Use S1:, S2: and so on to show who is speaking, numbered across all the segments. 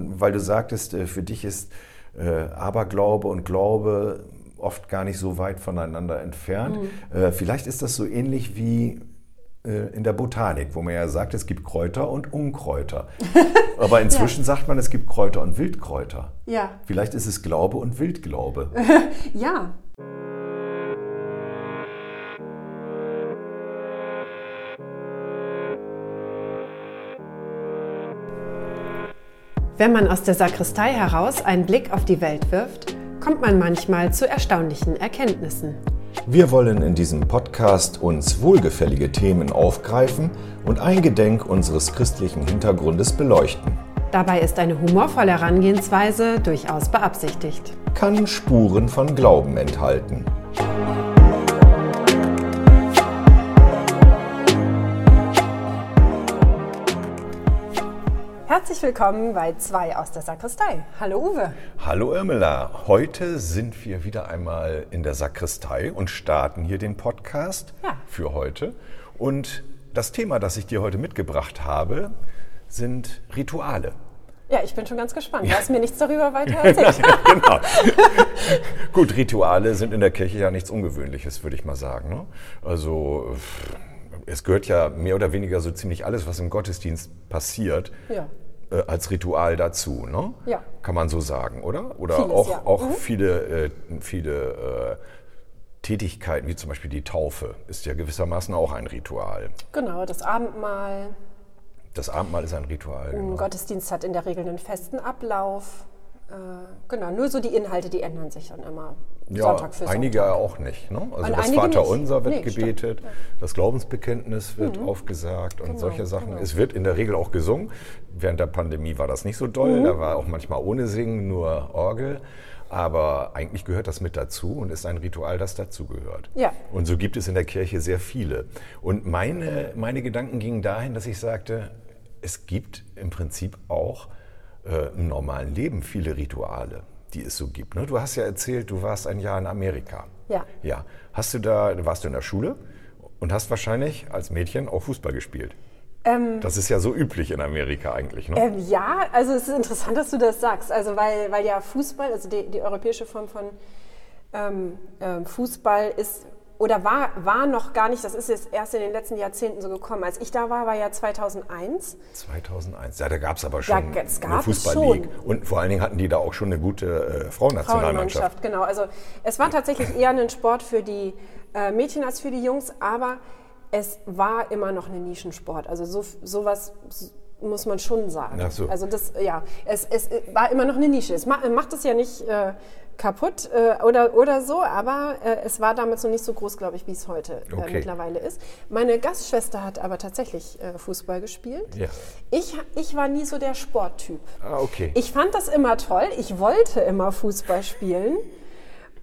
S1: Weil du sagtest, äh, für dich ist äh, Aberglaube und Glaube oft gar nicht so weit voneinander entfernt. Mhm. Äh, vielleicht ist das so ähnlich wie in der Botanik, wo man ja sagt, es gibt Kräuter und Unkräuter. Aber inzwischen ja. sagt man, es gibt Kräuter und Wildkräuter. Ja. Vielleicht ist es Glaube und Wildglaube.
S2: ja, Wenn man aus der Sakristei heraus einen Blick auf die Welt wirft, kommt man manchmal zu erstaunlichen Erkenntnissen.
S1: Wir wollen in diesem Podcast uns wohlgefällige Themen aufgreifen und eingedenk unseres christlichen Hintergrundes beleuchten.
S2: Dabei ist eine humorvolle Herangehensweise durchaus beabsichtigt.
S1: Kann Spuren von Glauben enthalten.
S2: Herzlich willkommen bei zwei aus der Sakristei. Hallo Uwe.
S1: Hallo Irmela. Heute sind wir wieder einmal in der Sakristei und starten hier den Podcast ja. für heute. Und das Thema, das ich dir heute mitgebracht habe, sind Rituale.
S2: Ja, ich bin schon ganz gespannt. Du hast mir nichts darüber weiter erzählt.
S1: genau. Gut, Rituale sind in der Kirche ja nichts Ungewöhnliches, würde ich mal sagen. Ne? Also es gehört ja mehr oder weniger so ziemlich alles, was im Gottesdienst passiert, ja äh, als Ritual dazu, ne? Ja. Kann man so sagen, oder? Oder Vieles, auch, ja. auch mhm. viele, äh, viele äh, Tätigkeiten, wie zum Beispiel die Taufe, ist ja gewissermaßen auch ein Ritual.
S2: Genau, das Abendmahl.
S1: Das Abendmahl ist ein Ritual.
S2: Ein genau. Gottesdienst hat in der Regel einen festen Ablauf. Äh, genau, nur so die Inhalte, die ändern sich dann immer.
S1: Ja, Sonntag für einige Sonntag. auch nicht. Ne? Also und das Vaterunser wird nee, gebetet, stimmt. das Glaubensbekenntnis wird mhm. aufgesagt und genau, solche Sachen. Genau. Es wird in der Regel auch gesungen. Während der Pandemie war das nicht so doll, mhm. da war auch manchmal ohne Singen, nur Orgel. Aber eigentlich gehört das mit dazu und ist ein Ritual, das dazugehört. Ja. Und so gibt es in der Kirche sehr viele. Und meine, meine Gedanken gingen dahin, dass ich sagte, es gibt im Prinzip auch äh, im normalen Leben viele Rituale die es so gibt. Ne? Du hast ja erzählt, du warst ein Jahr in Amerika. Ja. Ja. Hast du da, warst du in der Schule und hast wahrscheinlich als Mädchen auch Fußball gespielt? Ähm, das ist ja so üblich in Amerika eigentlich, ne?
S2: Ähm, ja, also es ist interessant, dass du das sagst. Also weil, weil ja Fußball, also die, die europäische Form von ähm, ähm Fußball ist oder war, war noch gar nicht, das ist jetzt erst in den letzten Jahrzehnten so gekommen. Als ich da war, war ja 2001.
S1: 2001, ja, da gab es aber schon es gab eine Fußball-League. Und vor allen Dingen hatten die da auch schon eine gute äh, Frauennationalmannschaft.
S2: Genau, also es war tatsächlich eher ein Sport für die äh, Mädchen als für die Jungs, aber es war immer noch ein Nischensport. Also so, sowas muss man schon sagen. Ach so. Also das, ja, es, es war immer noch eine Nische. Es macht, macht es ja nicht... Äh, kaputt äh, oder, oder so, aber äh, es war damals noch nicht so groß, glaube ich, wie es heute äh, okay. mittlerweile ist. Meine Gastschwester hat aber tatsächlich äh, Fußball gespielt. Ja. Ich, ich war nie so der Sporttyp. Ah, okay. Ich fand das immer toll. Ich wollte immer Fußball spielen.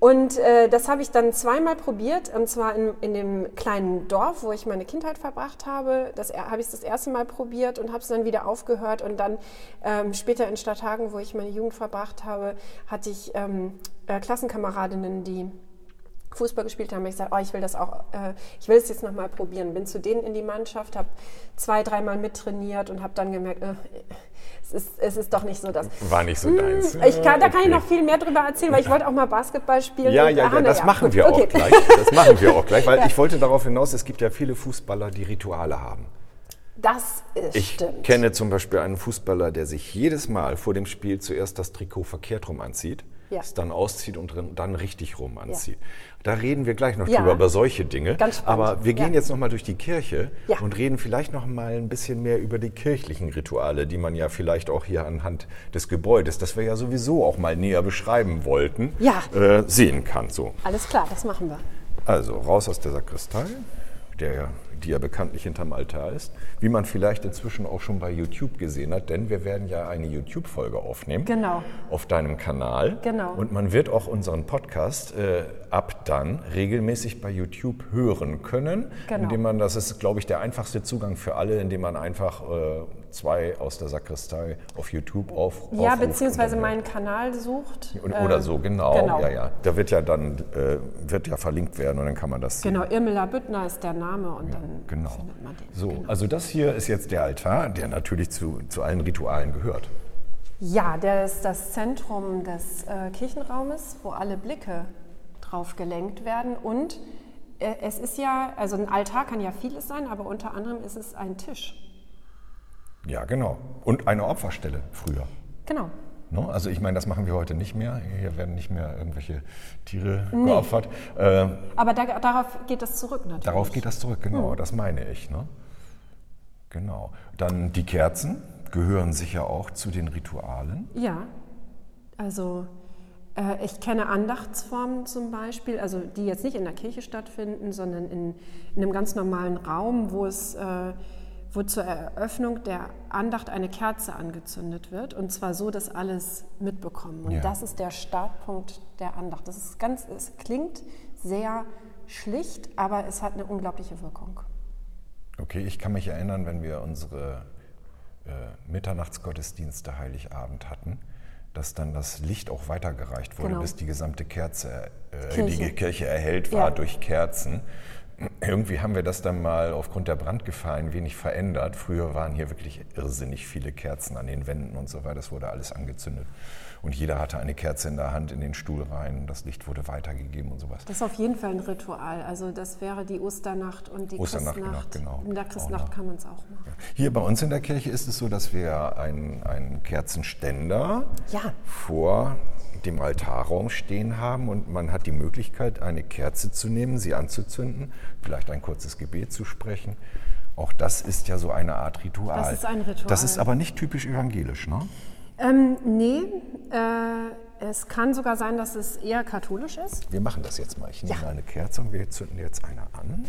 S2: Und äh, das habe ich dann zweimal probiert, und zwar in, in dem kleinen Dorf, wo ich meine Kindheit verbracht habe. Das habe ich das erste Mal probiert und habe es dann wieder aufgehört. Und dann ähm, später in Stadthagen, wo ich meine Jugend verbracht habe, hatte ich ähm, äh, Klassenkameradinnen, die Fußball gespielt haben, ich gesagt, oh, ich will das auch, äh, ich will es jetzt nochmal probieren. Bin zu denen in die Mannschaft, habe zwei, dreimal mittrainiert und habe dann gemerkt, äh, es, ist, es ist doch nicht so das.
S1: War nicht so hm, deins.
S2: Ich kann, da kann ich noch viel mehr drüber erzählen, weil ich wollte auch mal Basketball spielen.
S1: Ja, ja, ja, das ja, machen wir okay. auch gleich. Das machen wir auch gleich, weil ja. ich wollte darauf hinaus, es gibt ja viele Fußballer, die Rituale haben.
S2: Das ist
S1: ich
S2: stimmt.
S1: Ich kenne zum Beispiel einen Fußballer, der sich jedes Mal vor dem Spiel zuerst das Trikot verkehrt rum anzieht, ja. es dann auszieht und dann richtig rum anzieht. Ja. Da reden wir gleich noch ja. drüber, über solche Dinge. Ganz Aber wir gehen ja. jetzt noch mal durch die Kirche und reden vielleicht noch mal ein bisschen mehr über die kirchlichen Rituale, die man ja vielleicht auch hier anhand des Gebäudes, das wir ja sowieso auch mal näher beschreiben wollten, äh, sehen kann. So.
S2: Alles klar, das machen wir.
S1: Also raus aus der Sakristei, der die ja bekanntlich hinterm Altar ist, wie man vielleicht inzwischen auch schon bei YouTube gesehen hat, denn wir werden ja eine YouTube-Folge aufnehmen genau. auf deinem Kanal. Genau. Und man wird auch unseren Podcast äh, ab dann regelmäßig bei YouTube hören können, genau. indem man, das ist, glaube ich, der einfachste Zugang für alle, indem man einfach äh, zwei aus der Sakristei auf YouTube auf.
S2: Ja, beziehungsweise meinen Kanal sucht.
S1: Oder äh, so, genau. genau. Ja, ja. Da wird ja dann äh, wird ja verlinkt werden und dann kann man das.
S2: Genau, Irmela Büttner ist der Name und ja, dann
S1: genau. findet man den. So, genau. also das hier ist jetzt der Altar, der natürlich zu, zu allen Ritualen gehört.
S2: Ja, der ist das Zentrum des äh, Kirchenraumes, wo alle Blicke drauf gelenkt werden. Und äh, es ist ja, also ein Altar kann ja vieles sein, aber unter anderem ist es ein Tisch.
S1: Ja, genau. Und eine Opferstelle früher.
S2: Genau.
S1: No? Also ich meine, das machen wir heute nicht mehr. Hier werden nicht mehr irgendwelche Tiere nee. geopfert.
S2: Äh, aber da, darauf geht das zurück natürlich.
S1: Darauf geht das zurück, genau. Hm. Das meine ich. Ne? Genau. Dann die Kerzen gehören sicher auch zu den Ritualen.
S2: Ja. Also äh, ich kenne Andachtsformen zum Beispiel, also die jetzt nicht in der Kirche stattfinden, sondern in, in einem ganz normalen Raum, wo es äh, wo zur Eröffnung der Andacht eine Kerze angezündet wird und zwar so, dass alles mitbekommen. Und ja. das ist der Startpunkt der Andacht. Das ist ganz, es klingt sehr schlicht, aber es hat eine unglaubliche Wirkung.
S1: Okay, ich kann mich erinnern, wenn wir unsere äh, Mitternachtsgottesdienste Heiligabend hatten, dass dann das Licht auch weitergereicht wurde, genau. bis die gesamte Kerze, äh, Kirche. die Kirche erhellt war ja. durch Kerzen irgendwie haben wir das dann mal aufgrund der Brandgefahr ein wenig verändert. Früher waren hier wirklich irrsinnig viele Kerzen an den Wänden und so weiter. Das wurde alles angezündet. Und jeder hatte eine Kerze in der Hand in den Stuhl rein. Das Licht wurde weitergegeben und sowas.
S2: Das ist auf jeden Fall ein Ritual. Also das wäre die Osternacht und die Osternacht, Christnacht.
S1: Genau.
S2: In der Christnacht kann man es auch machen.
S1: Hier bei uns in der Kirche ist es so, dass wir einen Kerzenständer ja. vor dem Altarraum stehen haben und man hat die Möglichkeit, eine Kerze zu nehmen, sie anzuzünden, vielleicht ein kurzes Gebet zu sprechen. Auch das ist ja so eine Art Ritual.
S2: Das ist ein Ritual.
S1: Das ist aber nicht typisch evangelisch, ne?
S2: Ähm, nee, äh, es kann sogar sein, dass es eher katholisch ist.
S1: Wir machen das jetzt mal. Ich nehme ja. eine Kerze und wir zünden jetzt eine an.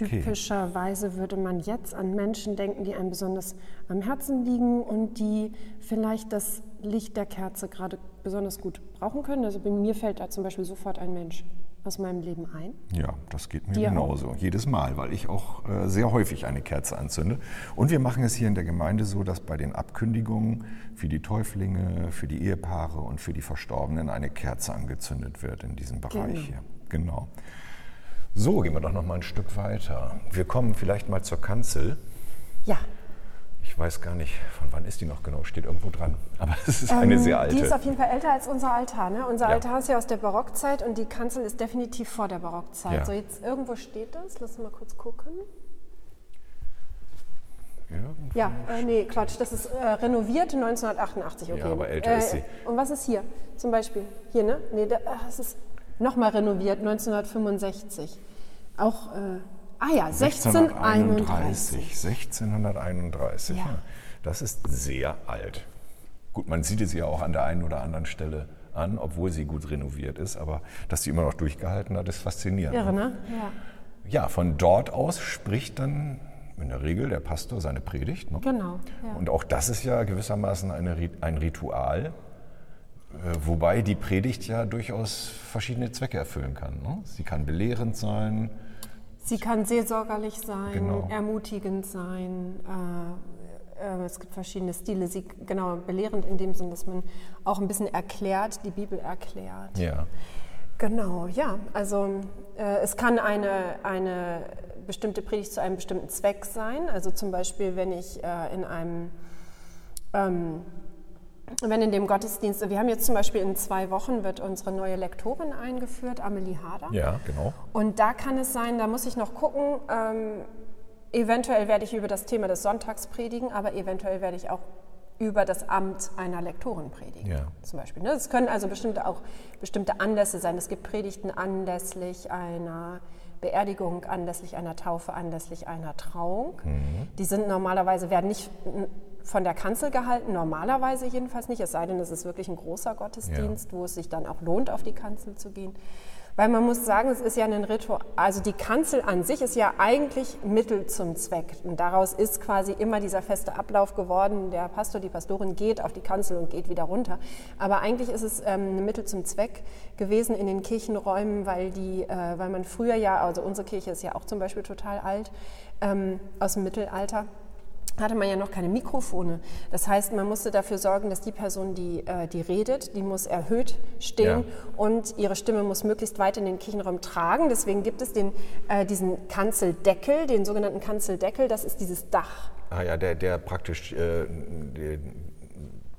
S2: Okay. Typischerweise würde man jetzt an Menschen denken, die einem besonders am Herzen liegen und die vielleicht das Licht der Kerze gerade besonders gut brauchen können. Also bei mir fällt da zum Beispiel sofort ein Mensch aus meinem Leben ein.
S1: Ja, das geht mir Dir genauso. Auch? Jedes Mal, weil ich auch äh, sehr häufig eine Kerze anzünde. Und wir machen es hier in der Gemeinde so, dass bei den Abkündigungen für die Täuflinge, für die Ehepaare und für die Verstorbenen eine Kerze angezündet wird in diesem Bereich genau. hier. Genau. So, gehen wir doch noch mal ein Stück weiter. Wir kommen vielleicht mal zur Kanzel.
S2: Ja.
S1: Ich weiß gar nicht, von wann ist die noch genau, steht irgendwo dran. Aber es ist eine ähm, sehr alte.
S2: Die ist auf jeden Fall älter als unser Altar. Ne? Unser ja. Altar ist ja aus der Barockzeit und die Kanzel ist definitiv vor der Barockzeit. Ja. So, jetzt irgendwo steht das. Lass mal kurz gucken. Irgendwo ja, äh, nee, Quatsch, das ist äh, renoviert 1988, okay.
S1: Ja, aber älter äh, ist sie.
S2: Und was ist hier zum Beispiel? Hier, ne? Nee, das ist nochmal renoviert 1965. Auch, äh, ah ja, 1631.
S1: 1631, ja. ja. Das ist sehr alt. Gut, man sieht es ja auch an der einen oder anderen Stelle an, obwohl sie gut renoviert ist, aber dass sie immer noch durchgehalten hat, ist faszinierend.
S2: Irre, ne? Ja.
S1: Ja, von dort aus spricht dann in der Regel der Pastor seine Predigt. Ne?
S2: Genau.
S1: Ja. Und auch das ist ja gewissermaßen eine, ein Ritual, wobei die Predigt ja durchaus verschiedene Zwecke erfüllen kann. Ne? Sie kann belehrend sein.
S2: Sie kann seelsorgerlich sein, genau. ermutigend sein. Äh, äh, es gibt verschiedene Stile. Sie, genau, belehrend in dem Sinn, dass man auch ein bisschen erklärt, die Bibel erklärt.
S1: Ja.
S2: Genau, ja. Also äh, es kann eine, eine bestimmte Predigt zu einem bestimmten Zweck sein. Also zum Beispiel, wenn ich äh, in einem ähm, wenn in dem Gottesdienst, wir haben jetzt zum Beispiel in zwei Wochen wird unsere neue Lektorin eingeführt, Amelie Hader.
S1: Ja, genau.
S2: Und da kann es sein, da muss ich noch gucken, ähm, eventuell werde ich über das Thema des Sonntags predigen, aber eventuell werde ich auch über das Amt einer Lektorin predigen,
S1: ja.
S2: zum Beispiel. Ne? Es können also bestimmte, auch bestimmte Anlässe sein. Es gibt Predigten anlässlich einer Beerdigung, anlässlich einer Taufe, anlässlich einer Trauung. Mhm. Die sind normalerweise, werden nicht von der Kanzel gehalten, normalerweise jedenfalls nicht, es sei denn, es ist wirklich ein großer Gottesdienst, ja. wo es sich dann auch lohnt, auf die Kanzel zu gehen. Weil man muss sagen, es ist ja ein Ritual, also die Kanzel an sich ist ja eigentlich Mittel zum Zweck. Und daraus ist quasi immer dieser feste Ablauf geworden. Der Pastor, die Pastorin geht auf die Kanzel und geht wieder runter. Aber eigentlich ist es ähm, ein Mittel zum Zweck gewesen in den Kirchenräumen, weil, die, äh, weil man früher ja, also unsere Kirche ist ja auch zum Beispiel total alt, ähm, aus dem Mittelalter hatte man ja noch keine Mikrofone. Das heißt, man musste dafür sorgen, dass die Person, die, äh, die redet, die muss erhöht stehen ja. und ihre Stimme muss möglichst weit in den Kirchenraum tragen. Deswegen gibt es den, äh, diesen Kanzeldeckel, den sogenannten Kanzeldeckel. Das ist dieses Dach.
S1: Ah ja, der, der praktisch äh,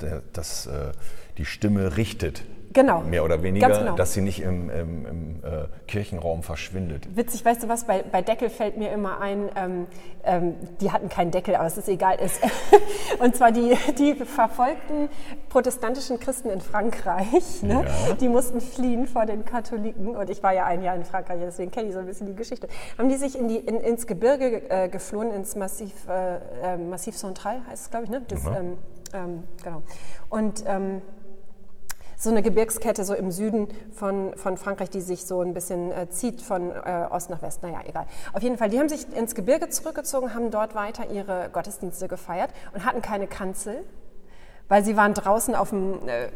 S1: der, das, äh, die Stimme richtet.
S2: Genau.
S1: Mehr oder weniger, genau. dass sie nicht im, im, im äh, Kirchenraum verschwindet.
S2: Witzig, weißt du was, bei, bei Deckel fällt mir immer ein, ähm, ähm, die hatten keinen Deckel, aber es ist egal. Ist. Und zwar die, die verfolgten protestantischen Christen in Frankreich, ne? ja. die mussten fliehen vor den Katholiken. Und ich war ja ein Jahr in Frankreich, deswegen kenne ich so ein bisschen die Geschichte. Haben die sich in die, in, ins Gebirge äh, geflohen, ins Massiv, äh, äh Massiv Central heißt es, glaube ich, ne? Das, mhm. ähm, ähm genau. Und ähm, so eine Gebirgskette so im Süden von, von Frankreich, die sich so ein bisschen äh, zieht von äh, Ost nach West. Naja, egal. Auf jeden Fall, die haben sich ins Gebirge zurückgezogen, haben dort weiter ihre Gottesdienste gefeiert und hatten keine Kanzel, weil sie waren draußen auf dem, äh, äh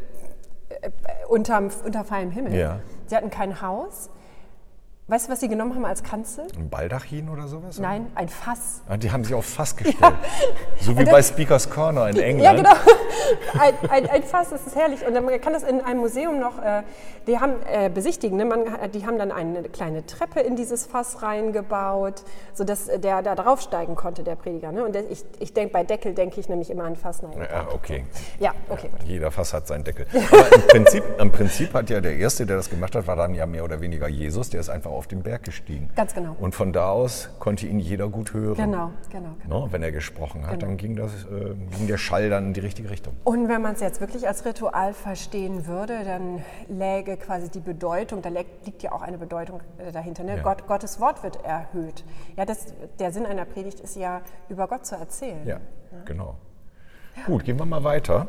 S2: unterm, unter freiem Himmel. Ja. Sie hatten kein Haus. Weißt du, was sie genommen haben als Kanzel?
S1: Ein Baldachin oder sowas?
S2: Nein, ein Fass.
S1: Ah, die haben sich auf Fass gestellt. Ja. So wie bei Speakers Corner in England.
S2: Ja, genau. Ein, ein, ein, Fass, das ist herrlich. Und man kann das in einem Museum noch, äh, die haben äh, besichtigen, ne? man, die haben dann eine kleine Treppe in dieses Fass reingebaut, sodass der da draufsteigen konnte, der Prediger. Ne? Und ich, ich denke, bei Deckel denke ich nämlich immer an Fass.
S1: Nein, ja, okay.
S2: Ja, okay.
S1: Ja, jeder Fass hat seinen Deckel. Aber im Prinzip, im Prinzip hat ja der Erste, der das gemacht hat, war dann ja mehr oder weniger Jesus, der ist einfach auf den Berg gestiegen.
S2: Ganz genau.
S1: Und von da aus konnte ihn jeder gut hören.
S2: Genau, genau. genau.
S1: No, wenn er gesprochen hat, genau. dann ging, das, äh, ging der Schall dann in die richtige Richtung.
S2: Und wenn man es jetzt wirklich als Ritual verstehen würde, dann läge quasi die Bedeutung, da liegt ja auch eine Bedeutung äh, dahinter. Ne? Ja. Gott, Gottes Wort wird erhöht. Ja, das, der Sinn einer Predigt ist ja, über Gott zu erzählen.
S1: Ja, ja. genau. Gut, gehen wir mal weiter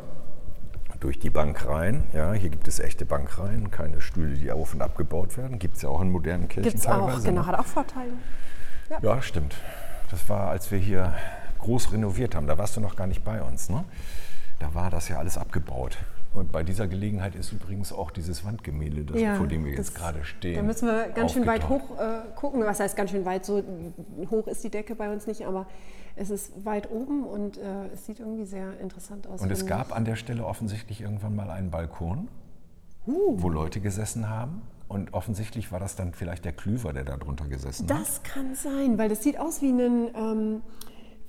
S1: durch die Bank rein. Ja, hier gibt es echte Bankreihen, keine Stühle, die auf und abgebaut werden. Gibt es ja auch in modernen Kirchen Gibt's teilweise.
S2: Auch, genau, ne? hat auch Vorteile.
S1: Ja. ja. stimmt. Das war, als wir hier groß renoviert haben. Da warst du noch gar nicht bei uns. Ne? Da war das ja alles abgebaut. Und bei dieser Gelegenheit ist übrigens auch dieses Wandgemälde, das, ja, vor dem wir jetzt gerade stehen.
S2: Da müssen wir ganz schön weit hoch äh, gucken. Was heißt ganz schön weit? So hoch ist die Decke bei uns nicht, aber es ist weit oben und äh, es sieht irgendwie sehr interessant aus.
S1: Und es gab an der Stelle offensichtlich irgendwann mal einen Balkon, uh. wo Leute gesessen haben. Und offensichtlich war das dann vielleicht der Klüver, der da drunter gesessen
S2: das
S1: hat.
S2: Das kann sein, weil das sieht aus wie ein. Ähm,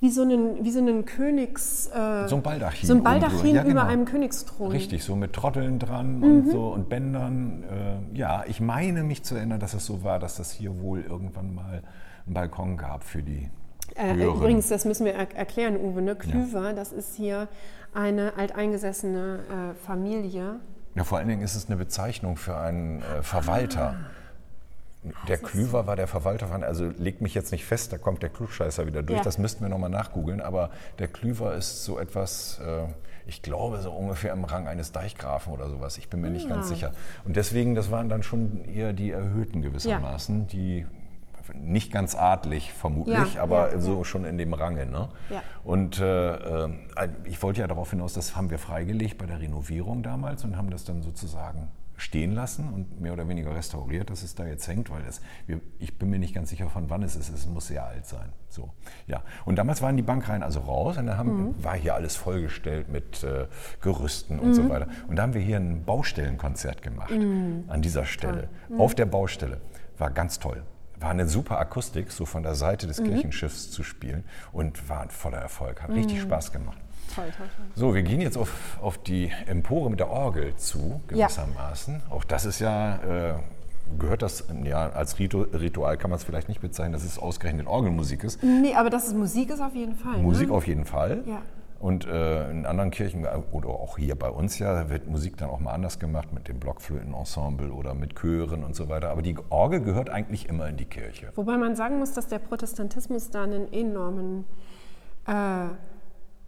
S2: wie so einen, wie so einen Königs...
S1: Äh, so ein Baldachin.
S2: So ein Baldachin ja, genau. über einem Königsthron.
S1: Richtig, so mit Trotteln dran mhm. und so und Bändern. Äh, ja, ich meine mich zu erinnern, dass es so war, dass das hier wohl irgendwann mal einen Balkon gab für die
S2: äh, übrigens, das müssen wir er erklären, Uwe. Ne? Klüver, ja. das ist hier eine alteingesessene äh, Familie.
S1: Ja, vor allen Dingen ist es eine Bezeichnung für einen äh, Verwalter. Ah. Der Klüver war der Verwalter von, also legt mich jetzt nicht fest, da kommt der Klugscheißer wieder durch, ja. das müssten wir nochmal nachgoogeln, aber der Klüver ist so etwas, äh, ich glaube, so ungefähr im Rang eines Deichgrafen oder sowas, ich bin mir nicht ganz ah. sicher. Und deswegen, das waren dann schon eher die Erhöhten gewissermaßen, ja. die nicht ganz adlig vermutlich, ja, aber ja, so ja. schon in dem Range. Ne? Und äh, äh, ich wollte ja darauf hinaus, das haben wir freigelegt bei der Renovierung damals und haben das dann sozusagen stehen lassen und mehr oder weniger restauriert, dass es da jetzt hängt, weil es, ich bin mir nicht ganz sicher, von wann es ist. Es muss sehr alt sein. So, ja. Und damals waren die Bankreihen also raus und dann haben, mhm. war hier alles vollgestellt mit äh, Gerüsten und mhm. so weiter. Und da haben wir hier ein Baustellenkonzert gemacht mhm. an dieser Stelle, mhm. auf der Baustelle. War ganz toll war eine super Akustik, so von der Seite des mhm. Kirchenschiffs zu spielen und war ein voller Erfolg. Hat mhm. richtig Spaß gemacht. Toll, toll, toll. So, wir gehen jetzt auf, auf die Empore mit der Orgel zu, gewissermaßen. Ja. Auch das ist ja, äh, gehört das, ja, als Ritual kann man es vielleicht nicht bezeichnen, dass es ausgerechnet Orgelmusik ist.
S2: Nee, aber dass es Musik ist auf jeden Fall.
S1: Musik
S2: ne?
S1: auf jeden Fall. Ja. Und äh, in anderen Kirchen äh, oder auch hier bei uns ja wird Musik dann auch mal anders gemacht mit dem Blockflötenensemble oder mit Chören und so weiter. Aber die Orgel gehört eigentlich immer in die Kirche.
S2: Wobei man sagen muss, dass der Protestantismus da einen enormen äh,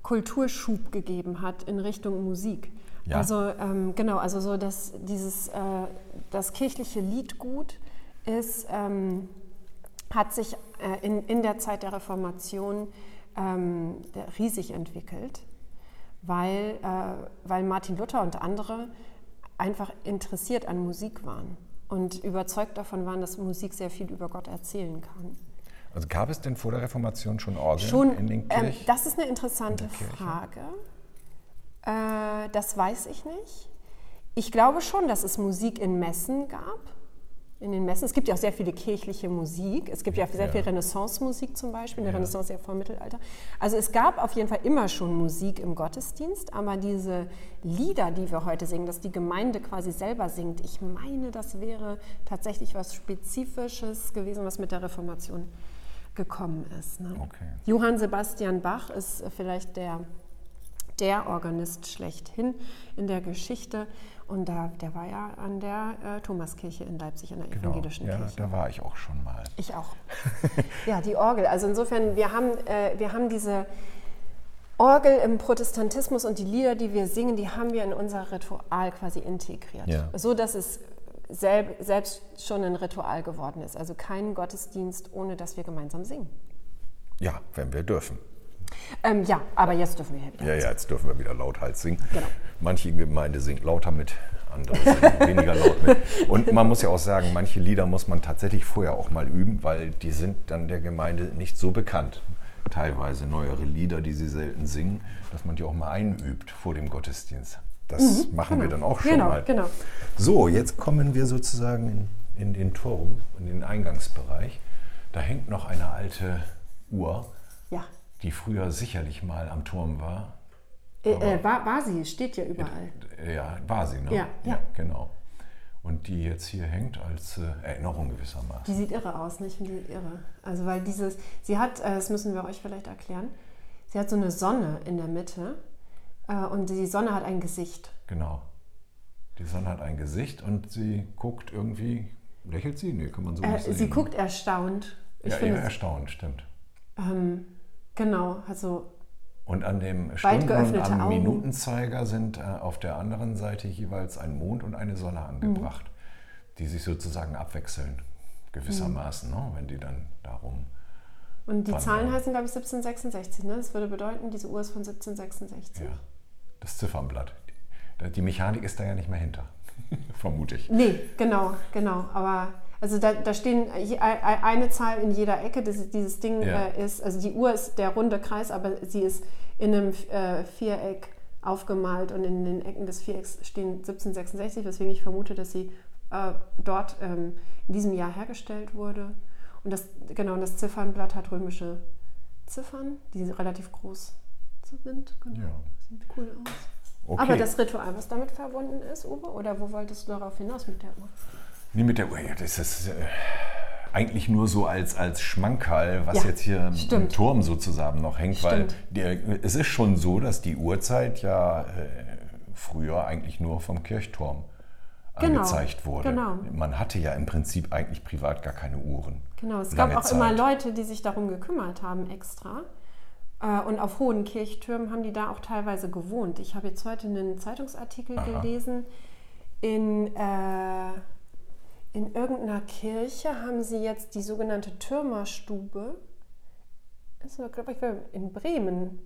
S2: Kulturschub gegeben hat in Richtung Musik. Ja. Also ähm, genau, also so dass dieses äh, das kirchliche Liedgut ist ähm, hat sich äh, in, in der Zeit der Reformation ähm, riesig entwickelt, weil, äh, weil Martin Luther und andere einfach interessiert an Musik waren und überzeugt davon waren, dass Musik sehr viel über Gott erzählen kann.
S1: Also gab es denn vor der Reformation schon Orgeln
S2: schon, in den Kirchen? Ähm, das ist eine interessante Frage. Äh, das weiß ich nicht. Ich glaube schon, dass es Musik in Messen gab. In den Messen. Es gibt ja auch sehr viele kirchliche Musik. Es gibt ja sehr ja. viel Renaissance-Musik zum Beispiel. In der ja. Renaissance ja vor Mittelalter. Also es gab auf jeden Fall immer schon Musik im Gottesdienst, aber diese Lieder, die wir heute singen, dass die Gemeinde quasi selber singt, ich meine, das wäre tatsächlich was Spezifisches gewesen, was mit der Reformation gekommen ist. Ne? Okay. Johann Sebastian Bach ist vielleicht der der Organist schlechthin in der Geschichte. Und da, der war ja an der äh, Thomaskirche in Leipzig, an der genau. evangelischen
S1: ja,
S2: Kirche.
S1: Da war ich auch schon mal.
S2: Ich auch. ja, die Orgel. Also insofern, wir haben, äh, wir haben diese Orgel im Protestantismus und die Lieder, die wir singen, die haben wir in unser Ritual quasi integriert. Ja. So dass es selb, selbst schon ein Ritual geworden ist. Also kein Gottesdienst, ohne dass wir gemeinsam singen.
S1: Ja, wenn wir dürfen.
S2: Ähm, ja, aber jetzt dürfen wir
S1: wieder. Ja, ja, jetzt dürfen wir wieder lauthals singen. Genau. Manche Gemeinde singt lauter mit, andere singen weniger laut mit. Und man muss ja auch sagen, manche Lieder muss man tatsächlich vorher auch mal üben, weil die sind dann der Gemeinde nicht so bekannt. Teilweise neuere Lieder, die sie selten singen, dass man die auch mal einübt vor dem Gottesdienst. Das mhm, machen genau. wir dann auch schon genau, mal. Genau. So, jetzt kommen wir sozusagen in, in den Turm, in den Eingangsbereich. Da hängt noch eine alte Uhr. Die früher sicherlich mal am Turm war.
S2: Äh, äh, war, war sie, steht ja überall.
S1: Ja, war sie, ne? Ja, ja. ja genau. Und die jetzt hier hängt als äh, Erinnerung gewissermaßen.
S2: Die sieht irre aus, nicht? Die sieht irre. Also weil dieses, sie hat, äh, das müssen wir euch vielleicht erklären, sie hat so eine Sonne in der Mitte äh, und die Sonne hat ein Gesicht.
S1: Genau. Die Sonne hat ein Gesicht und sie guckt irgendwie, lächelt sie? Nee, kann man so
S2: nicht sagen. Sie guckt erstaunt.
S1: Ich ja, eher erstaunt, stimmt.
S2: Ähm, Genau, also.
S1: Und an dem Stunden- und am Augen. Minutenzeiger sind äh, auf der anderen Seite jeweils ein Mond und eine Sonne angebracht, mhm. die sich sozusagen abwechseln, gewissermaßen, mhm. ne, wenn die dann darum.
S2: Und die. Zahlen heißen, glaube ich, 1766. Ne? Das würde bedeuten, diese Uhr ist von 1766. Ja,
S1: das Ziffernblatt. Die Mechanik ist da ja nicht mehr hinter, vermute ich.
S2: Nee, genau, genau. Aber also da, da stehen eine Zahl in jeder Ecke, das, dieses Ding ja. äh, ist, also die Uhr ist der runde Kreis, aber sie ist in einem äh, Viereck aufgemalt und in den Ecken des Vierecks stehen 1766, weswegen ich vermute, dass sie äh, dort ähm, in diesem Jahr hergestellt wurde. Und das, genau, das Ziffernblatt hat römische Ziffern, die relativ groß sind. Genau. Ja. Sieht cool aus. Okay. Aber das Ritual, was damit verbunden ist, Uwe, oder wo wolltest du darauf hinaus mit der Uhr?
S1: Nee, mit der Uhr, ja, das ist äh, eigentlich nur so als, als Schmankerl, was ja, jetzt hier stimmt. im Turm sozusagen noch hängt, stimmt. weil der, es ist schon so, dass die Uhrzeit ja äh, früher eigentlich nur vom Kirchturm genau, angezeigt wurde. Genau. Man hatte ja im Prinzip eigentlich privat gar keine Uhren.
S2: Genau, es gab auch Zeit. immer Leute, die sich darum gekümmert haben extra. Äh, und auf hohen Kirchtürmen haben die da auch teilweise gewohnt. Ich habe jetzt heute einen Zeitungsartikel Aha. gelesen in äh, in irgendeiner Kirche haben sie jetzt die sogenannte Türmerstube. Das ist, glaube ich, in Bremen.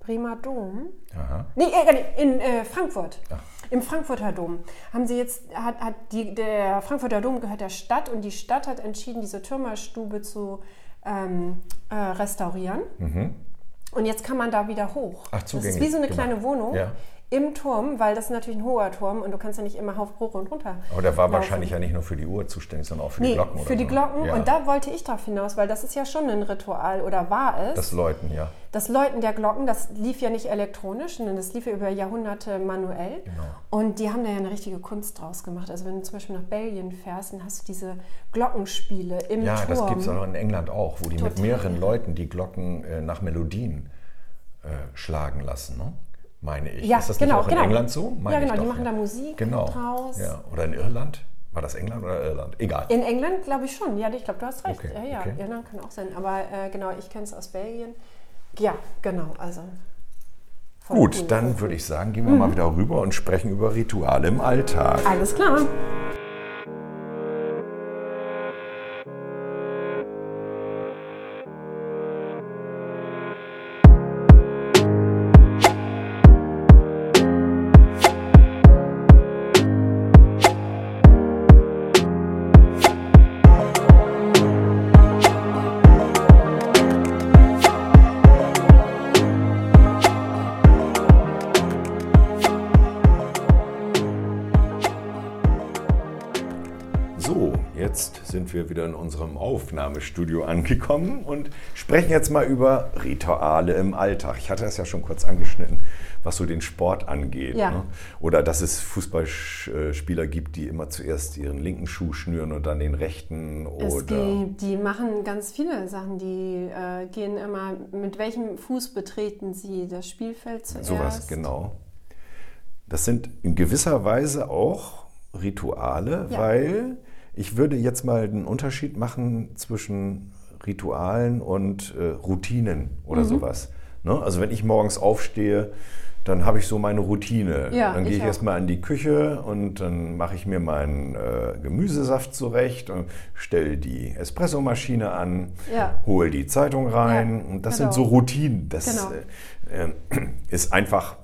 S2: Bremer Dom. Aha. Nee, äh, in äh, Frankfurt. Ach. Im Frankfurter Dom haben sie jetzt, hat, hat die, der Frankfurter Dom gehört der Stadt und die Stadt hat entschieden, diese Türmerstube zu ähm, äh, restaurieren. Mhm. Und jetzt kann man da wieder hoch. Ach, das ist wie so eine genau. kleine Wohnung. Ja im Turm, weil das ist natürlich ein hoher Turm und du kannst ja nicht immer hoch und runter.
S1: Aber der war laufen. wahrscheinlich ja nicht nur für die Uhr zuständig, sondern auch für nee, die Glocken.
S2: Oder für die so. Glocken. Ja. Und da wollte ich darauf hinaus, weil das ist ja schon ein Ritual oder war es.
S1: Das Läuten, ja.
S2: Das Läuten der Glocken, das lief ja nicht elektronisch, sondern das lief ja über Jahrhunderte manuell. Genau. Und die haben da ja eine richtige Kunst draus gemacht. Also wenn du zum Beispiel nach Belgien fährst, dann hast du diese Glockenspiele im
S1: ja,
S2: Turm.
S1: Ja, das gibt es auch in England auch, wo die Total. mit mehreren Leuten die Glocken äh, nach Melodien äh, schlagen lassen. Ne? Meine ich.
S2: Ja, ist das genau, nicht auch
S1: genau.
S2: in
S1: England so?
S2: Meine ja, genau, die machen da Musik
S1: genau. draus. Ja. Oder in Irland? War das England oder Irland? Egal.
S2: In England glaube ich schon. Ja, ich glaube, du hast recht. Okay. Ja, ja, okay. Irland kann auch sein. Aber äh, genau, ich kenne es aus Belgien. Ja, genau. Also.
S1: Gut, dann würde ich sagen, gehen wir mhm. mal wieder rüber und sprechen über Rituale im Alltag.
S2: Alles klar.
S1: Wir wieder in unserem Aufnahmestudio angekommen und sprechen jetzt mal über Rituale im Alltag. Ich hatte es ja schon kurz angeschnitten, was so den Sport angeht. Ja. Ne? Oder dass es Fußballspieler gibt, die immer zuerst ihren linken Schuh schnüren und dann den rechten. Es
S2: gibt, die machen ganz viele Sachen. Die äh, gehen immer, mit welchem Fuß betreten sie das Spielfeld zuerst?
S1: Sowas, genau. Das sind in gewisser Weise auch Rituale, ja. weil ich würde jetzt mal einen Unterschied machen zwischen Ritualen und äh, Routinen oder mhm. sowas. Ne? Also wenn ich morgens aufstehe, dann habe ich so meine Routine. Ja, dann gehe ich, ich erstmal in die Küche und dann mache ich mir meinen äh, Gemüsesaft zurecht und stelle die Espressomaschine an, ja. hole die Zeitung rein. Ja, und das genau. sind so Routinen. Das genau. äh, äh ist einfach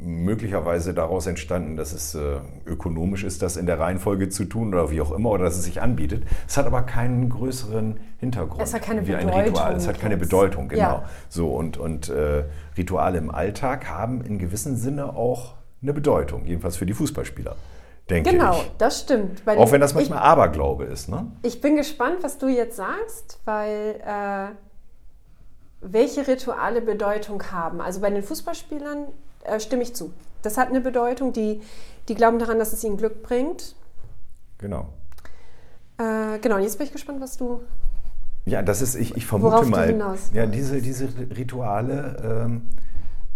S1: möglicherweise daraus entstanden, dass es äh, ökonomisch ist, das in der Reihenfolge zu tun oder wie auch immer, oder dass es sich anbietet. Es hat aber keinen größeren Hintergrund.
S2: Es hat keine
S1: wie
S2: Bedeutung.
S1: Ein Ritual. Es hat keine Bedeutung, genau. Ja. So, und, und äh, Rituale im Alltag haben in gewissem Sinne auch eine Bedeutung, jedenfalls für die Fußballspieler. Denke
S2: genau,
S1: ich.
S2: das stimmt.
S1: Auch wenn das manchmal ich, Aberglaube ist. Ne?
S2: Ich bin gespannt, was du jetzt sagst, weil äh, welche Rituale Bedeutung haben. Also bei den Fußballspielern äh, stimme ich zu. Das hat eine Bedeutung. Die, die glauben daran, dass es ihnen Glück bringt.
S1: Genau.
S2: Äh, genau, jetzt bin ich gespannt, was du.
S1: Ja, das ist, ich, ich vermute mal. Ja, diese, diese Rituale ähm,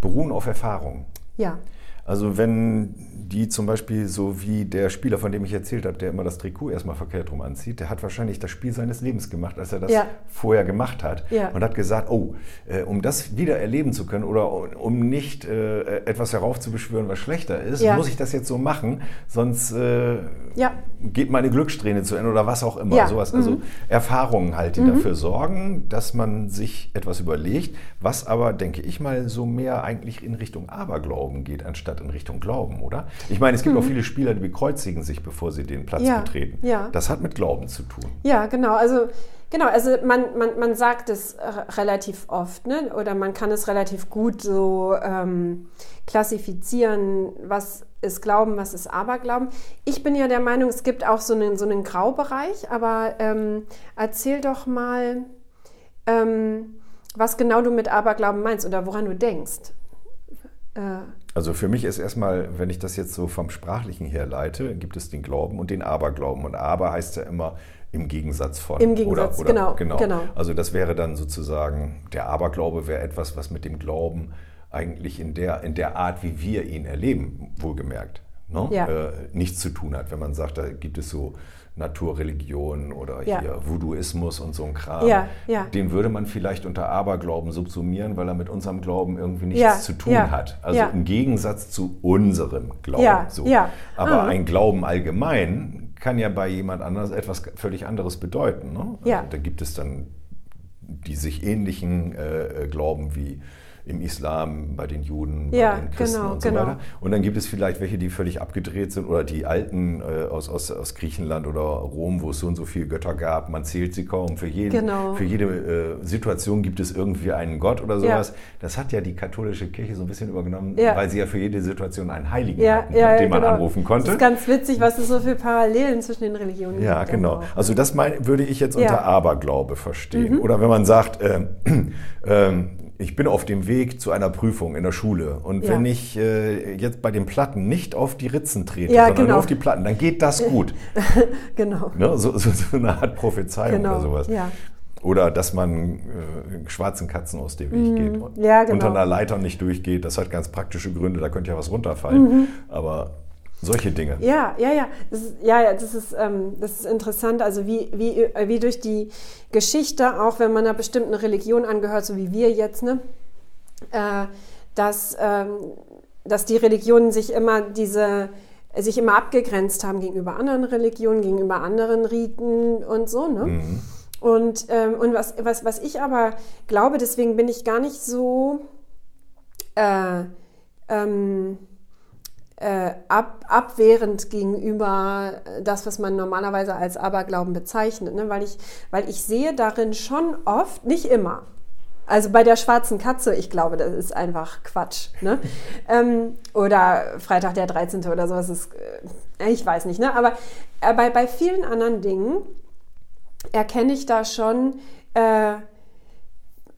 S1: beruhen auf Erfahrung.
S2: Ja.
S1: Also wenn die zum Beispiel so wie der Spieler, von dem ich erzählt habe, der immer das Trikot erstmal verkehrt rum anzieht, der hat wahrscheinlich das Spiel seines Lebens gemacht, als er das ja. vorher gemacht hat ja. und hat gesagt, oh, äh, um das wieder erleben zu können oder um nicht äh, etwas heraufzubeschwören, was schlechter ist, ja. muss ich das jetzt so machen, sonst äh, geht meine Glückssträhne zu Ende oder was auch immer. Sowas. Also mhm. Erfahrungen halt, die mhm. dafür sorgen, dass man sich etwas überlegt, was aber, denke ich mal, so mehr eigentlich in Richtung Aberglauben geht, anstatt in Richtung Glauben, oder? Ich meine, es gibt mhm. auch viele Spieler, die bekreuzigen sich, bevor sie den Platz ja, betreten. Ja. Das hat mit Glauben zu tun.
S2: Ja, genau. Also Genau, also man, man, man sagt es relativ oft, ne? oder man kann es relativ gut so ähm, klassifizieren, was ist Glauben, was ist Aberglauben. Ich bin ja der Meinung, es gibt auch so einen, so einen Graubereich, aber ähm, erzähl doch mal, ähm, was genau du mit Aberglauben meinst oder woran du denkst.
S1: Äh, also für mich ist erstmal, wenn ich das jetzt so vom Sprachlichen her leite, gibt es den Glauben und den Aberglauben. Und Aber heißt ja immer im Gegensatz von.
S2: Im Gegensatz, oder, oder,
S1: genau, genau, genau. Also das wäre dann sozusagen, der Aberglaube wäre etwas, was mit dem Glauben eigentlich in der, in der Art, wie wir ihn erleben, wohlgemerkt, ne? ja. äh, nichts zu tun hat. Wenn man sagt, da gibt es so Naturreligion oder ja. hier Voodooismus und so ein Kram, ja, ja. den würde man vielleicht unter Aberglauben subsumieren, weil er mit unserem Glauben irgendwie nichts zu tun hat. Also im Gegensatz zu unserem Glauben. So. Aber ah. ein Glauben allgemein kann ja bei jemand anders etwas völlig anderes bedeuten. Ne? Also da gibt es dann die sich ähnlichen äh, äh Glauben wie im Islam, bei den Juden, ja, bei den Christen genau, und so genau. weiter. Und dann gibt es vielleicht welche, die völlig abgedreht sind oder die alten äh, aus, aus, aus Griechenland oder Rom, wo es so und so viele Götter gab. Man zählt sie kaum. Für, jeden, genau. für jede äh, Situation gibt es irgendwie einen Gott oder sowas. Ja. Das hat ja die katholische Kirche so ein bisschen übernommen, ja. weil sie ja für jede Situation einen Heiligen ja, hatten, ja, den man genau. anrufen konnte. Das
S2: ist ganz witzig, was es so für Parallelen zwischen den Religionen gibt.
S1: Ja, genau. Also das mein, würde ich jetzt unter Aberglaube verstehen. Mhm. Oder wenn man sagt, äh, ähm, ich bin auf dem Weg zu einer Prüfung in der Schule und ja. wenn ich äh, jetzt bei den Platten nicht auf die Ritzen trete, ja, sondern genau. nur auf die Platten, dann geht das gut.
S2: genau.
S1: Ne? So, so, so, eine Art Prophezeiung genau. oder sowas. Ja. Oder dass man äh, schwarzen Katzen aus dem Weg mhm. geht. Ja, genau. Unter einer Leiter nicht durchgeht. Das hat ganz praktische Gründe, da könnte ja was runterfallen. Mhm. Aber solche Dinge.
S2: Ja, ja, ja. Das ist, ja, ja, das ist, ähm, das ist interessant. Also wie, wie, wie durch die Geschichte, auch wenn man einer bestimmten Religion angehört, so wie wir jetzt, ne, äh, dass, ähm, dass die Religionen sich immer diese sich immer abgegrenzt haben gegenüber anderen Religionen, gegenüber anderen Riten und so. Ne? Mhm. Und, ähm, und was, was, was ich aber glaube, deswegen bin ich gar nicht so äh, ähm, äh, ab, abwehrend gegenüber das, was man normalerweise als Aberglauben bezeichnet, ne? weil, ich, weil ich sehe darin schon oft, nicht immer, also bei der schwarzen Katze, ich glaube, das ist einfach Quatsch. Ne? ähm, oder Freitag der 13. oder sowas ist, äh, ich weiß nicht, ne? aber äh, bei, bei vielen anderen Dingen erkenne ich da schon, äh,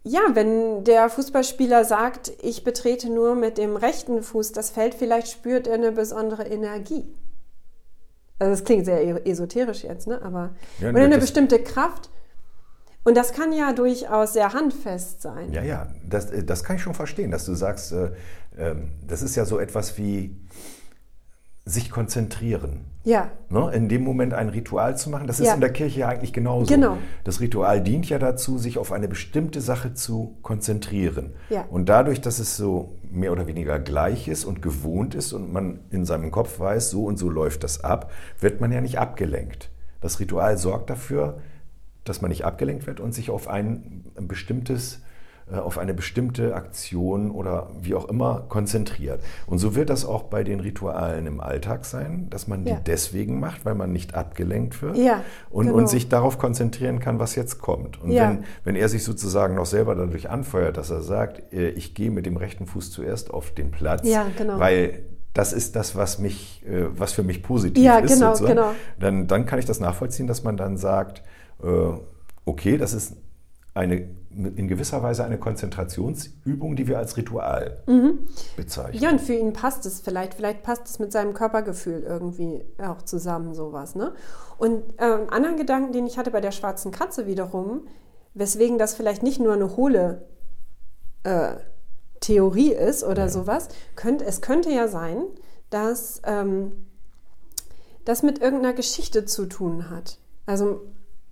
S2: ja, wenn der Fußballspieler sagt, ich betrete nur mit dem rechten Fuß das Feld, vielleicht spürt er eine besondere Energie. Also das klingt sehr e-, esoterisch jetzt, ne? Aber ja, oder eine bestimmte Kraft. Und das kann ja durchaus sehr handfest sein.
S1: Ja, ja, das, äh, das kann ich schon verstehen, dass du sagst, äh, äh, das ist ja so etwas wie sich konzentrieren.
S2: Ja.
S1: Ne? In dem Moment ein Ritual zu machen, das ist ja. in der Kirche ja eigentlich genauso.
S2: Genau.
S1: Das Ritual dient ja dazu, sich auf eine bestimmte Sache zu konzentrieren.
S2: Ja.
S1: Und dadurch, dass es so mehr oder weniger gleich ist und gewohnt ist und man in seinem Kopf weiß, so und so läuft das ab, wird man ja nicht abgelenkt. Das Ritual sorgt dafür, dass man nicht abgelenkt wird und sich auf ein bestimmtes auf eine bestimmte Aktion oder wie auch immer konzentriert. Und so wird das auch bei den Ritualen im Alltag sein, dass man die ja. deswegen macht, weil man nicht abgelenkt wird
S2: ja,
S1: und, genau. und sich darauf konzentrieren kann, was jetzt kommt. Und ja. wenn, wenn er sich sozusagen noch selber dadurch anfeuert, dass er sagt, äh, ich gehe mit dem rechten Fuß zuerst auf den Platz,
S2: genau.
S1: weil das ist das, was mich, äh, was für mich positiv
S2: ja,
S1: ist,
S2: genau, genau.
S1: Dann, dann kann ich das nachvollziehen, dass man dann sagt, okay, das ist eine in gewisser Weise eine Konzentrationsübung, die wir als Ritual mhm. bezeichnen.
S2: Ja, und für ihn passt es vielleicht. Vielleicht passt es mit seinem Körpergefühl irgendwie auch zusammen, sowas. Ne? Und ähm, anderen Gedanken, den ich hatte bei der schwarzen Katze wiederum, weswegen das vielleicht nicht nur eine hohle äh, Theorie ist oder ja. sowas, könnt, es könnte ja sein, dass ähm, das mit irgendeiner Geschichte zu tun hat. Also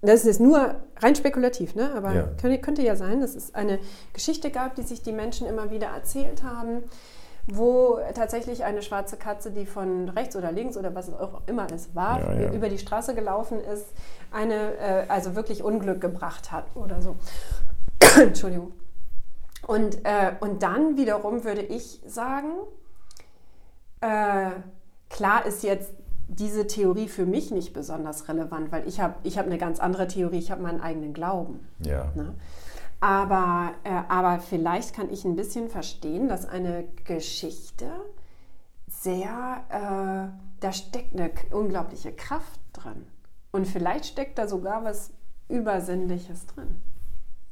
S2: das ist nur rein spekulativ, ne? aber ja. Könnte, könnte ja sein, dass es eine Geschichte gab, die sich die Menschen immer wieder erzählt haben, wo tatsächlich eine schwarze Katze, die von rechts oder links oder was auch immer es war, ja, ja. über die Straße gelaufen ist, eine, äh, also wirklich Unglück gebracht hat oder so. Entschuldigung. Und, äh, und dann wiederum würde ich sagen, äh, klar ist jetzt diese Theorie für mich nicht besonders relevant, weil ich habe ich hab eine ganz andere Theorie, ich habe meinen eigenen Glauben.
S1: Ja.
S2: Ne? Aber, äh, aber vielleicht kann ich ein bisschen verstehen, dass eine Geschichte sehr, äh, da steckt eine unglaubliche Kraft drin. Und vielleicht steckt da sogar was Übersinnliches drin.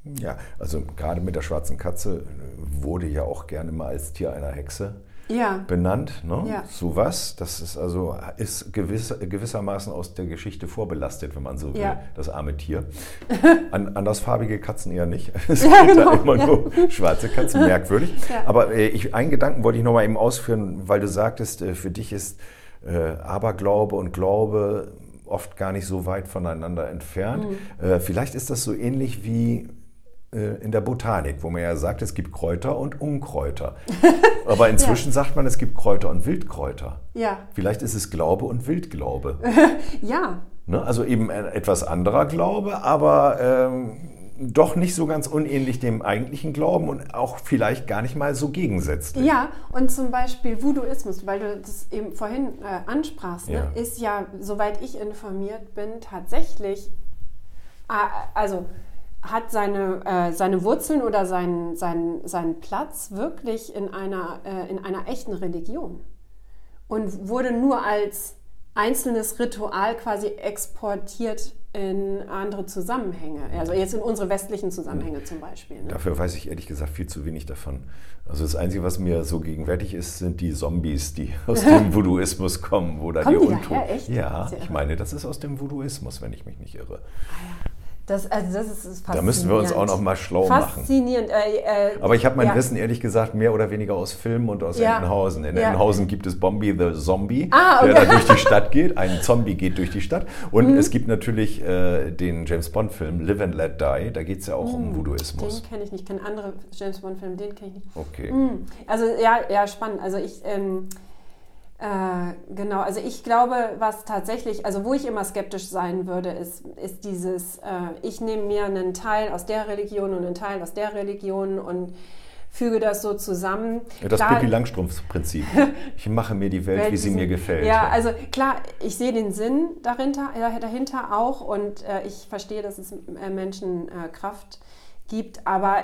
S1: Ja, also gerade mit der schwarzen Katze wurde ja auch gerne mal als Tier einer Hexe
S2: ja.
S1: benannt. Ne?
S2: Ja.
S1: So was. Das ist also ist gewiss, gewissermaßen aus der Geschichte vorbelastet, wenn man so will, ja. das arme Tier. An, andersfarbige Katzen eher nicht. Es gibt genau. da immer nur schwarze Katzen, merkwürdig. Aber äh, ich, einen Gedanken wollte ich noch mal eben ausführen, weil du sagtest, äh, für dich ist äh, Aberglaube und Glaube oft gar nicht so weit voneinander entfernt. Mhm. Äh, vielleicht ist das so ähnlich wie in der Botanik, wo man ja sagt, es gibt Kräuter und Unkräuter. Aber inzwischen ja. sagt man, es gibt Kräuter und Wildkräuter.
S2: Ja.
S1: Vielleicht ist es Glaube und Wildglaube.
S2: ja.
S1: Ne? Also eben ein etwas anderer Glaube, aber ähm, doch nicht so ganz unähnlich dem eigentlichen Glauben und auch vielleicht gar nicht mal so gegensätzlich.
S2: Ja, und zum Beispiel Voodooismus, weil du das eben vorhin äh, ansprachst, ne, ja. Ne, ist ja, soweit ich informiert bin, tatsächlich, äh, also hat seine, äh, seine Wurzeln oder seinen, seinen, seinen Platz wirklich in einer, äh, in einer echten Religion und wurde nur als einzelnes Ritual quasi exportiert in andere Zusammenhänge, also jetzt in unsere westlichen Zusammenhänge zum Beispiel. Ne?
S1: Dafür weiß ich ehrlich gesagt viel zu wenig davon. Also das Einzige, was mir so gegenwärtig ist, sind die Zombies, die aus dem Voodooismus kommen, wo da
S2: kommen
S1: die,
S2: die Untoten.
S1: Ja, ich meine, das ist aus dem Voodooismus, wenn ich mich nicht irre.
S2: Ah, ja. Das, also das ist, ist
S1: Da müssen wir uns auch noch mal schlau
S2: faszinierend.
S1: machen. Faszinierend. Äh, äh, Aber ich habe mein ja. Wissen ehrlich gesagt mehr oder weniger aus Filmen und aus ja. Entenhausen. In ja. Entenhausen gibt es Bombi the Zombie, ah, okay. der da durch die Stadt geht. Ein Zombie geht durch die Stadt. Und mhm. es gibt natürlich äh, den James Bond-Film Live and Let Die. Da geht es ja auch mhm. um Voodooismus.
S2: Den kenne ich nicht. Ich kenne andere James Bond-Filme, den kenne ich nicht.
S1: Okay.
S2: Mhm. Also ja, ja, spannend. Also ich... Ähm, äh, genau, also ich glaube, was tatsächlich, also wo ich immer skeptisch sein würde, ist, ist dieses, äh, ich nehme mir einen Teil aus der Religion und einen Teil aus der Religion und füge das so zusammen.
S1: Ja, das Pippi Langstrumpf-Prinzip. Ich mache mir die Welt, Welt wie sie mir gefällt.
S2: Ja, also klar, ich sehe den Sinn dahinter, dahinter auch und äh, ich verstehe, dass es äh, Menschen äh, Kraft gibt, aber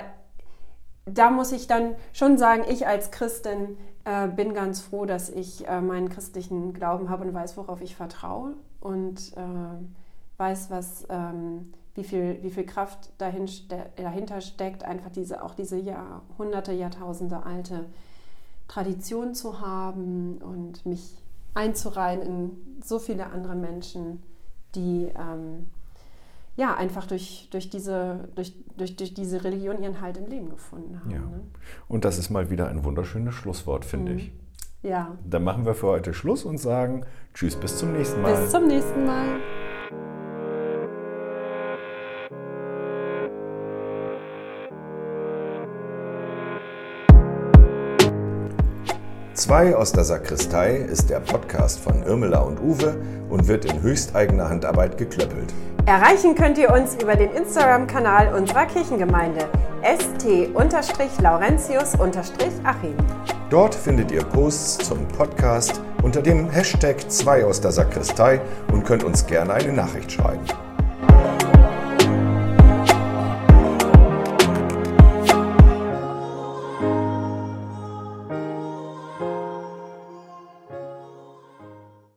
S2: da muss ich dann schon sagen, ich als Christin äh, bin ganz froh, dass ich äh, meinen christlichen Glauben habe und weiß, worauf ich vertraue und äh, weiß, was, ähm, wie viel, wie viel Kraft dahin, dahinter steckt, einfach diese, auch diese Jahrhunderte, Jahrtausende alte Tradition zu haben und mich einzureihen in so viele andere Menschen, die ähm, ja einfach durch, durch, diese, durch, durch, durch diese Religion ihren Halt im Leben gefunden haben. Ja. Ne?
S1: Und das ist mal wieder ein wunderschönes Schlusswort, finde mhm. ich.
S2: Ja.
S1: Dann machen wir für heute Schluss und sagen Tschüss, bis zum nächsten Mal.
S2: Bis zum nächsten Mal.
S1: Zwei aus der Sakristei ist der Podcast von Irmela und Uwe und wird in höchsteigener Handarbeit geklöppelt.
S2: Erreichen könnt ihr uns über den Instagram-Kanal unserer Kirchengemeinde st-laurentius-achim.
S1: Dort findet ihr Posts zum Podcast unter dem Hashtag 2 aus der Sakristei und könnt uns gerne eine Nachricht schreiben.